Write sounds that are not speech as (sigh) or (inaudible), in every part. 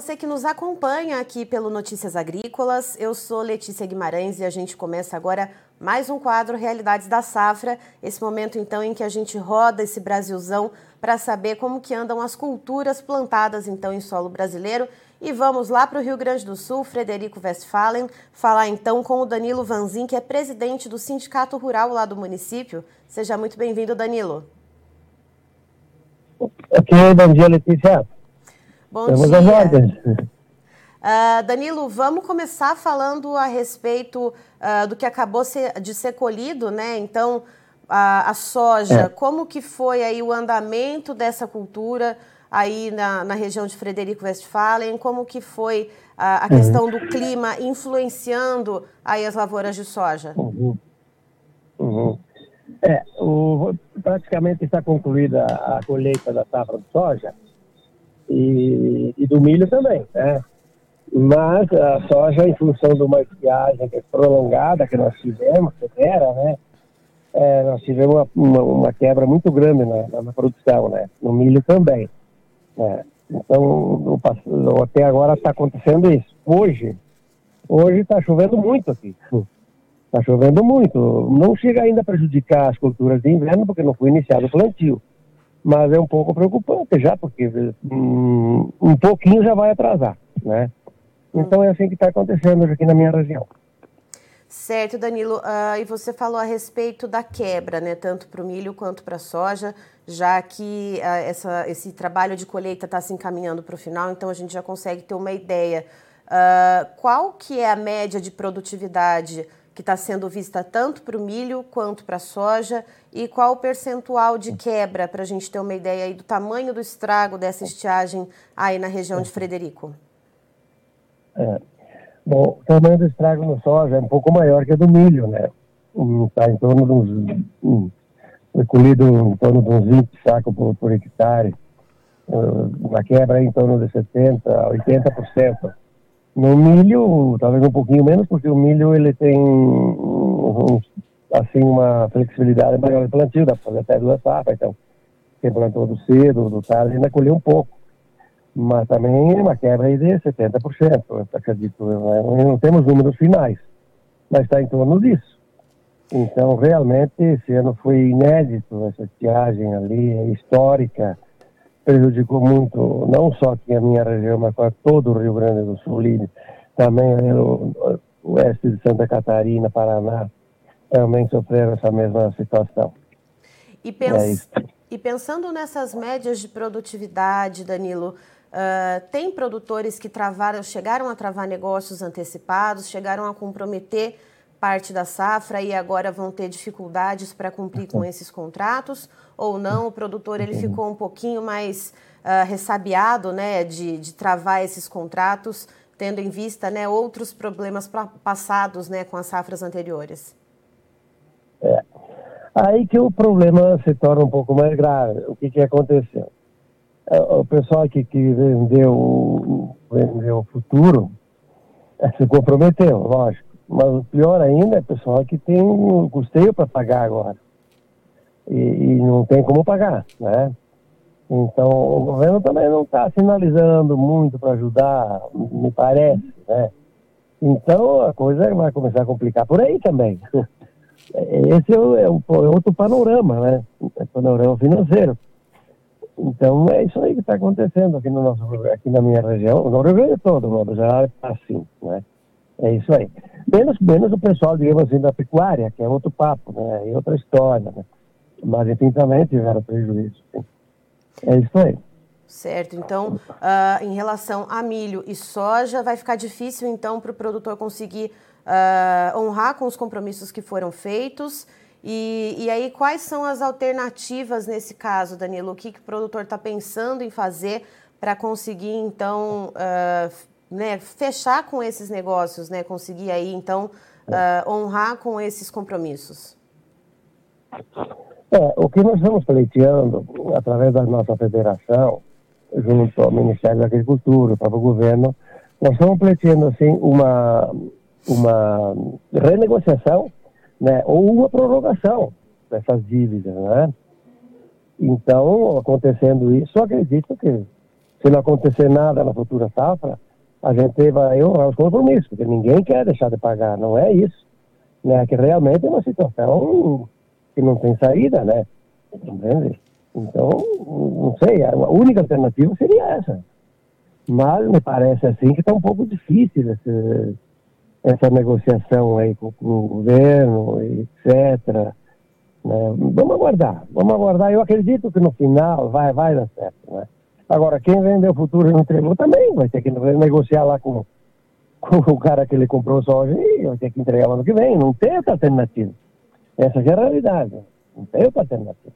você que nos acompanha aqui pelo Notícias Agrícolas. Eu sou Letícia Guimarães e a gente começa agora mais um quadro Realidades da Safra. Esse momento então em que a gente roda esse Brasilzão para saber como que andam as culturas plantadas então em solo brasileiro. E vamos lá para o Rio Grande do Sul, Frederico Westphalen, falar então com o Danilo Vanzin, que é presidente do Sindicato Rural lá do município. Seja muito bem-vindo, Danilo. Ok, bom dia, Letícia. Bom Temos dia. ordens. Uh, Danilo, vamos começar falando a respeito uh, do que acabou ser, de ser colhido, né? Então, a, a soja, é. como que foi aí o andamento dessa cultura aí na, na região de Frederico Westphalen? Como que foi a, a uhum. questão do clima influenciando aí as lavouras de soja? Uhum. Uhum. É, o, praticamente está concluída a colheita da safra de soja e, e do milho também, né? Mas a soja, em função de uma estiagem é prolongada que nós tivemos, severa, né? É, nós tivemos uma, uma, uma, quebra muito grande na, na, produção, né? No milho também. Né? Então, até agora está acontecendo isso. Hoje, hoje está chovendo muito aqui. Está chovendo muito. Não chega ainda a prejudicar as culturas de inverno, porque não foi iniciado o plantio mas é um pouco preocupante já, porque um, um pouquinho já vai atrasar, né? Então é assim que está acontecendo aqui na minha região. Certo, Danilo. Uh, e você falou a respeito da quebra, né, tanto para o milho quanto para a soja, já que uh, essa, esse trabalho de colheita está se encaminhando para o final, então a gente já consegue ter uma ideia. Uh, qual que é a média de produtividade que está sendo vista tanto para o milho quanto para a soja e qual o percentual de quebra para a gente ter uma ideia aí do tamanho do estrago dessa estiagem aí na região de Frederico? É. Bom, o tamanho do estrago no soja é um pouco maior que o do milho, né? Está em torno de uns. Um, foi colhido em torno de uns 20 sacos por, por hectare. Uma quebra em torno de 70%, 80%. No milho, talvez um pouquinho menos, porque o milho ele tem assim uma flexibilidade maior de plantio, dá para fazer até duas safras, então quem plantou do cedo, do tarde, ainda colheu um pouco. Mas também uma quebra aí de 70%, eu acredito. Né? Não temos números finais, mas está em torno disso. Então, realmente, esse ano foi inédito, essa estiagem ali, é histórica, prejudicou muito, não só aqui a minha região, mas para todo o Rio Grande do Sul, também o, o oeste de Santa Catarina, Paraná, também sofreram essa mesma situação. E, pens é e pensando nessas médias de produtividade, Danilo, uh, tem produtores que travaram, chegaram a travar negócios antecipados, chegaram a comprometer parte da safra e agora vão ter dificuldades para cumprir com esses contratos ou não? O produtor ele ficou um pouquinho mais uh, ressabiado né, de, de travar esses contratos, tendo em vista né, outros problemas passados né, com as safras anteriores. É. Aí que o problema se torna um pouco mais grave. O que, que aconteceu? É, o pessoal que, que vendeu, vendeu o futuro é, se comprometeu, lógico. Mas o pior ainda é pessoal que tem um custeio para pagar agora. E, e, não tem como pagar, né? Então, o governo também não está sinalizando muito para ajudar, me parece, né? Então, a coisa vai começar a complicar por aí também. (laughs) Esse é, é, o, é outro panorama, né? É panorama financeiro. Então, é isso aí que está acontecendo aqui, no nosso, aqui na minha região, no Rio Grande todo, no já está assim, né? É isso aí. Menos, menos o pessoal, digamos assim, da pecuária, que é outro papo, né? É outra história, né? Mas, enfim, também tiveram prejuízo. É isso aí. Certo. Então, uh, em relação a milho e soja, vai ficar difícil, então, para o produtor conseguir uh, honrar com os compromissos que foram feitos. E, e, aí, quais são as alternativas nesse caso, Danilo? O que, que o produtor está pensando em fazer para conseguir, então, uh, né, fechar com esses negócios, né, conseguir aí, então, uh, honrar com esses compromissos? É, o que nós estamos pleiteando, através da nossa federação, junto ao Ministério da Agricultura, para o governo, nós estamos pleiteando, assim, uma, uma renegociação, né, ou uma prorrogação dessas dívidas, né? Então, acontecendo isso, acredito que se não acontecer nada na futura safra, a gente vai honrar os compromissos, porque ninguém quer deixar de pagar, não é isso. Né? Que realmente é uma situação que não tem saída, né? Entende? Então, não sei, a única alternativa seria essa. Mas me parece assim que está um pouco difícil esse, essa negociação aí com, com o governo, etc. Né? Vamos aguardar, vamos aguardar. Eu acredito que no final vai, vai dar certo, né? Agora, quem vendeu o futuro e não entregou também vai ter que negociar lá com, com o cara que ele comprou soja e vai ter que entregar ano que vem. Não tem outra alternativa. Essa é a realidade. Não tem outra alternativa.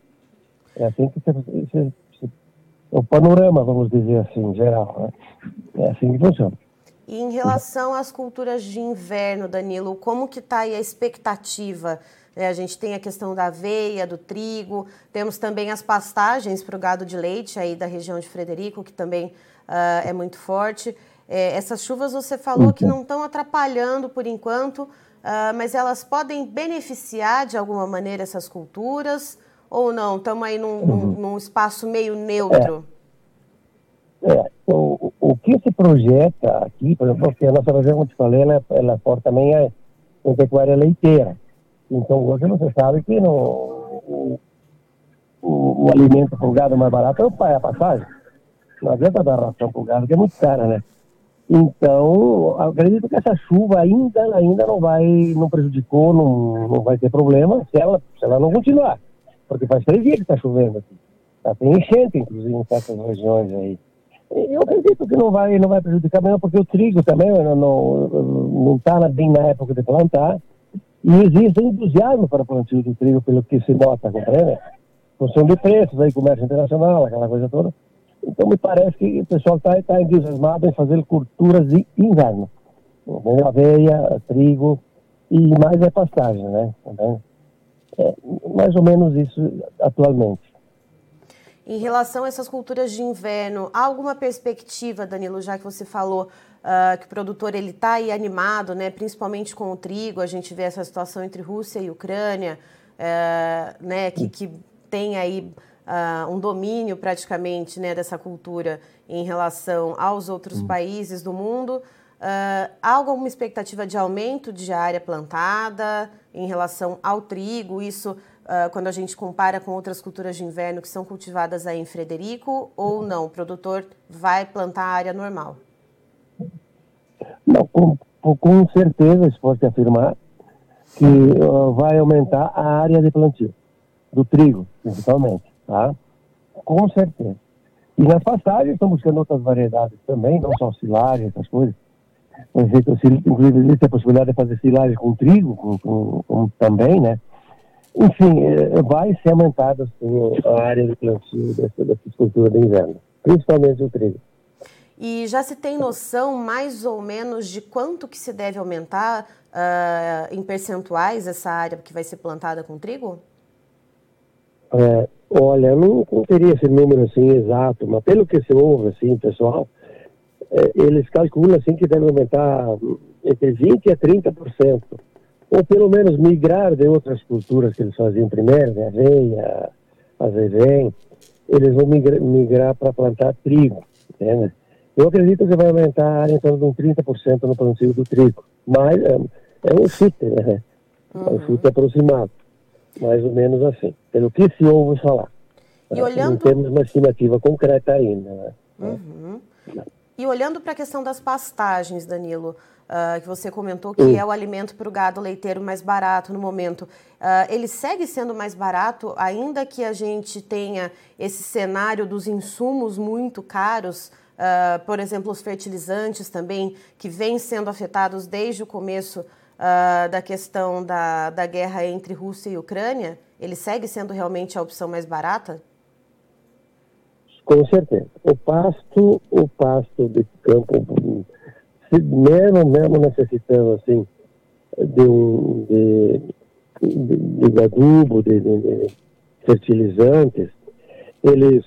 É assim que se, o panorama, vamos dizer assim, geral. Né? É assim que funciona. E em relação às culturas de inverno, Danilo, como que está aí a expectativa? É, a gente tem a questão da aveia, do trigo, temos também as pastagens para o gado de leite aí da região de Frederico, que também uh, é muito forte. É, essas chuvas você falou que não estão atrapalhando por enquanto, uh, mas elas podem beneficiar de alguma maneira essas culturas ou não? Estamos aí num, uhum. num, espaço meio neutro. É. é. O, o que se projeta aqui, por exemplo, porque a nossa região, como te falei, ela, ela é também é uma pecuária leiteira. Então, hoje você sabe que no, o, o, o alimento para o gado mais barato é o pai, a passagem. Não adianta dar ração para o gado, que é muito cara, né? Então, acredito que essa chuva ainda, ainda não vai, não prejudicou, não, não vai ter problema se ela, se ela não continuar. Porque faz três dias que está chovendo aqui. Tá, tem enchente, inclusive, em certas regiões aí. Eu acredito que não vai, não vai prejudicar mesmo, porque o trigo também não está bem na época de plantar. E existe entusiasmo para plantio do trigo, pelo que se nota, compreende? Função de preços, aí, comércio internacional, aquela coisa toda. Então, me parece que o pessoal está tá entusiasmado em fazer culturas de inverno. Aveia, trigo e mais é pastagem, né? É mais ou menos isso atualmente. Em relação a essas culturas de inverno, há alguma perspectiva, Danilo, já que você falou uh, que o produtor ele está aí animado, né, principalmente com o trigo, a gente vê essa situação entre Rússia e Ucrânia, uh, né, que, que tem aí uh, um domínio praticamente né, dessa cultura em relação aos outros uhum. países do mundo. Uh, há alguma expectativa de aumento de área plantada em relação ao trigo? Isso uh, quando a gente compara com outras culturas de inverno que são cultivadas aí em Frederico ou não? O produtor vai plantar a área normal? Não, com, com certeza se pode afirmar que uh, vai aumentar a área de plantio do trigo, principalmente, tá? Com certeza. E nas pastagens estão buscando outras variedades também, não só silagem, essas coisas. Inclusive existe a possibilidade de fazer silagem com trigo, com, com, com também, né? Enfim, é, vai ser aumentada assim, a área de plantio dessa, dessa cultura de inverno, principalmente o trigo. E já se tem noção mais ou menos de quanto que se deve aumentar uh, em percentuais essa área que vai ser plantada com trigo? É, olha, eu não, teria esse número assim exato, mas pelo que se ouve, assim, pessoal, é, eles calculam assim que deve aumentar entre 20% a 30%, ou pelo menos migrar de outras culturas que eles faziam primeiro, né, aveia, azevém, eles vão migrar, migrar para plantar trigo, entende? Eu acredito que vai aumentar em torno de um 30% no plantio do trigo. Mas é, é um chute, né? Uhum. É um chute aproximado. Mais ou menos assim. Pelo que se ouve falar. E olhando... Não temos uma estimativa concreta ainda. Né? Uhum. E olhando para a questão das pastagens, Danilo, uh, que você comentou que uhum. é o alimento para o gado leiteiro mais barato no momento, uh, ele segue sendo mais barato, ainda que a gente tenha esse cenário dos insumos muito caros Uh, por exemplo, os fertilizantes também, que vêm sendo afetados desde o começo da questão da, da guerra entre Rússia e Ucrânia, ele segue sendo realmente a opção mais barata? Com certeza. O pasto, o pasto de campo, mesmo, mesmo necessitando assim de um de, de, de adubo, de, de fertilizantes, eles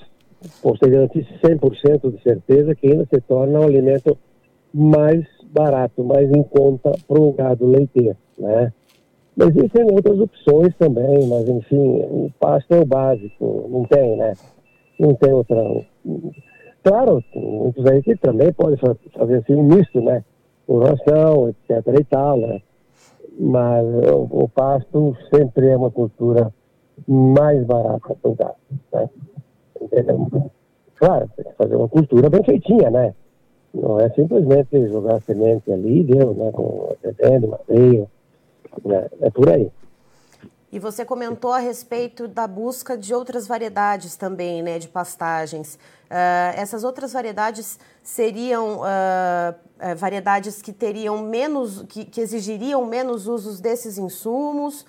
posso garantir 100% de certeza que ainda se torna um alimento mais barato, mais em conta para o gado leiteiro, né? Mas existem outras opções também, mas enfim, o pasto é o básico, não tem, né? Não tem outra. Claro, muitos aí que também podem fazer assim um misto, né? Com ração, etc e tal, né? Mas o, o pasto sempre é uma cultura mais barata para o gado, né? Entendeu? Claro, tem que fazer uma cultura bem feitinha, né? Não é simplesmente jogar semente ali, deu, né? Com atendendo, madeira, né? É por aí. E você comentou a respeito da busca de outras variedades também, né, de pastagens. Uh, essas outras variedades seriam uh, uh, variedades que teriam menos, que, que, exigiriam menos usos desses insumos.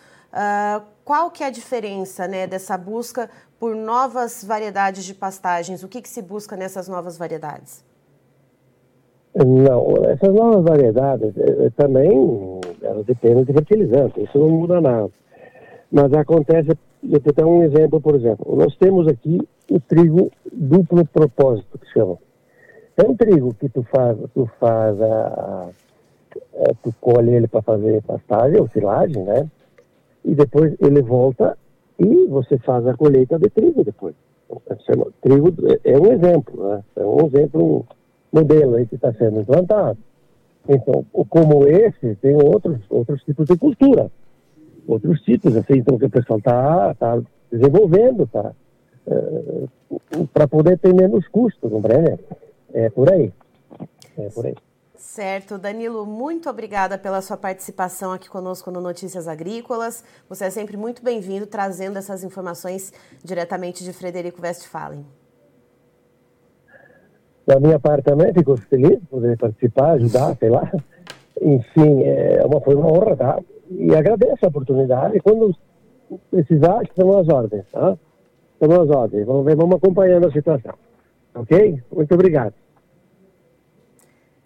qual que é a diferença, né, dessa busca por novas variedades de pastagens? O que, que se busca nessas novas variedades? Não, essas novas variedades eh, eh, também elas dependem de fertilizante, isso não muda nada. Mas acontece, eu te dar um exemplo, por exemplo, nós temos aqui o trigo duplo propósito, que chama. É um trigo que tu faz, tu faz a, a, tu colhe ele para fazer pastagem ou silagem, né? E depois ele volta e você faz a colheita de trigo depois. Trigo é um exemplo, né? É um exemplo, modelo aí que está sendo implantado. Então, como esse, tem outros, outros tipos de cultura outros títulos, assim, então que o pessoal está tá desenvolvendo, tá? É, para poder ter menos custos, compreende? É por aí. É por aí. Certo, Danilo, muito obrigada pela sua participação aqui conosco no Notícias Agrícolas. Você é sempre muito bem-vindo trazendo essas informações diretamente de Frederico Westphalen. Da minha parte também, fico feliz de poder participar, ajudar, sei lá. Enfim, é uma, foi uma honra, tá? E agradeço a oportunidade. Quando precisar, estamos às ordens, tá? Estamos às ordens. Vamos ver, vamos acompanhando a situação. Ok? Muito obrigado.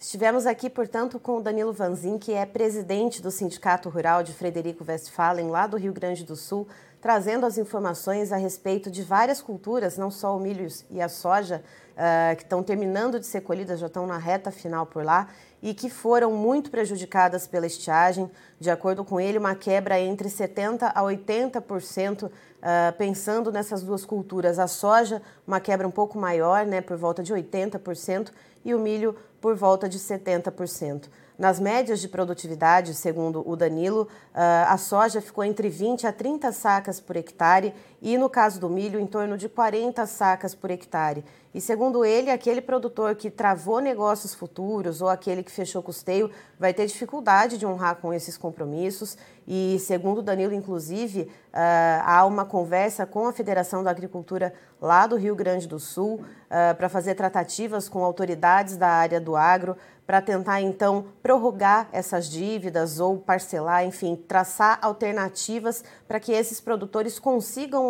Estivemos aqui, portanto, com o Danilo Vanzin, que é presidente do Sindicato Rural de Frederico Westphalen, lá do Rio Grande do Sul, trazendo as informações a respeito de várias culturas, não só o milho e a soja, uh, que estão terminando de ser colhidas, já estão na reta final por lá, e que foram muito prejudicadas pela estiagem. De acordo com ele, uma quebra entre 70% a 80%, uh, ah, pensando nessas duas culturas. A soja, uma quebra um pouco maior, né, por volta de 80%, e o milho por volta de 70%. Nas médias de produtividade, segundo o Danilo, ah, a soja ficou entre 20 a 30 sacas por hectare e, no caso do milho, em torno de 40 sacas por hectare. E, segundo ele, aquele produtor que travou negócios futuros ou aquele que fechou custeio vai ter dificuldade de honrar com esses compromissos. E, segundo Danilo, inclusive, ah, há uma conversa com a Federação da Agricultura lá do Rio Grande do Sul ah, para fazer tratativas com autoridades da área do agro para tentar então prorrogar essas dívidas ou parcelar, enfim, traçar alternativas para que esses produtores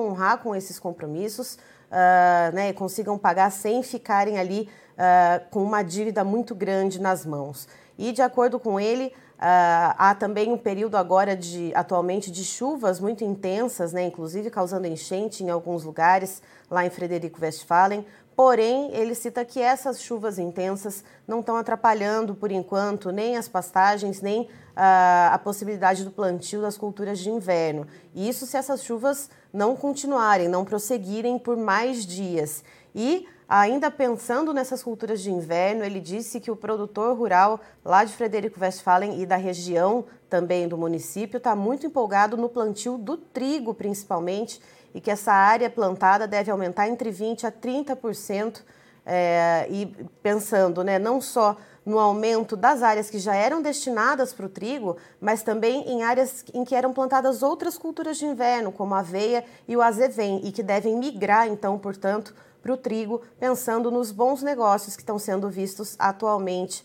honrar com esses compromissos, uh, né, consigam pagar sem ficarem ali uh, com uma dívida muito grande nas mãos. E de acordo com ele, uh, há também um período agora de atualmente de chuvas muito intensas, né, inclusive causando enchente em alguns lugares lá em Frederico Westphalen, Porém, ele cita que essas chuvas intensas não estão atrapalhando, por enquanto, nem as pastagens, nem a, a possibilidade do plantio das culturas de inverno. E isso se essas chuvas não continuarem, não prosseguirem por mais dias. E Ainda pensando nessas culturas de inverno, ele disse que o produtor rural lá de Frederico Westphalen e da região também do município está muito empolgado no plantio do trigo, principalmente, e que essa área plantada deve aumentar entre 20% a 30%, é, e pensando né, não só no aumento das áreas que já eram destinadas para o trigo, mas também em áreas em que eram plantadas outras culturas de inverno, como a aveia e o azevém, e que devem migrar, então, portanto, para o trigo, pensando nos bons negócios que estão sendo vistos atualmente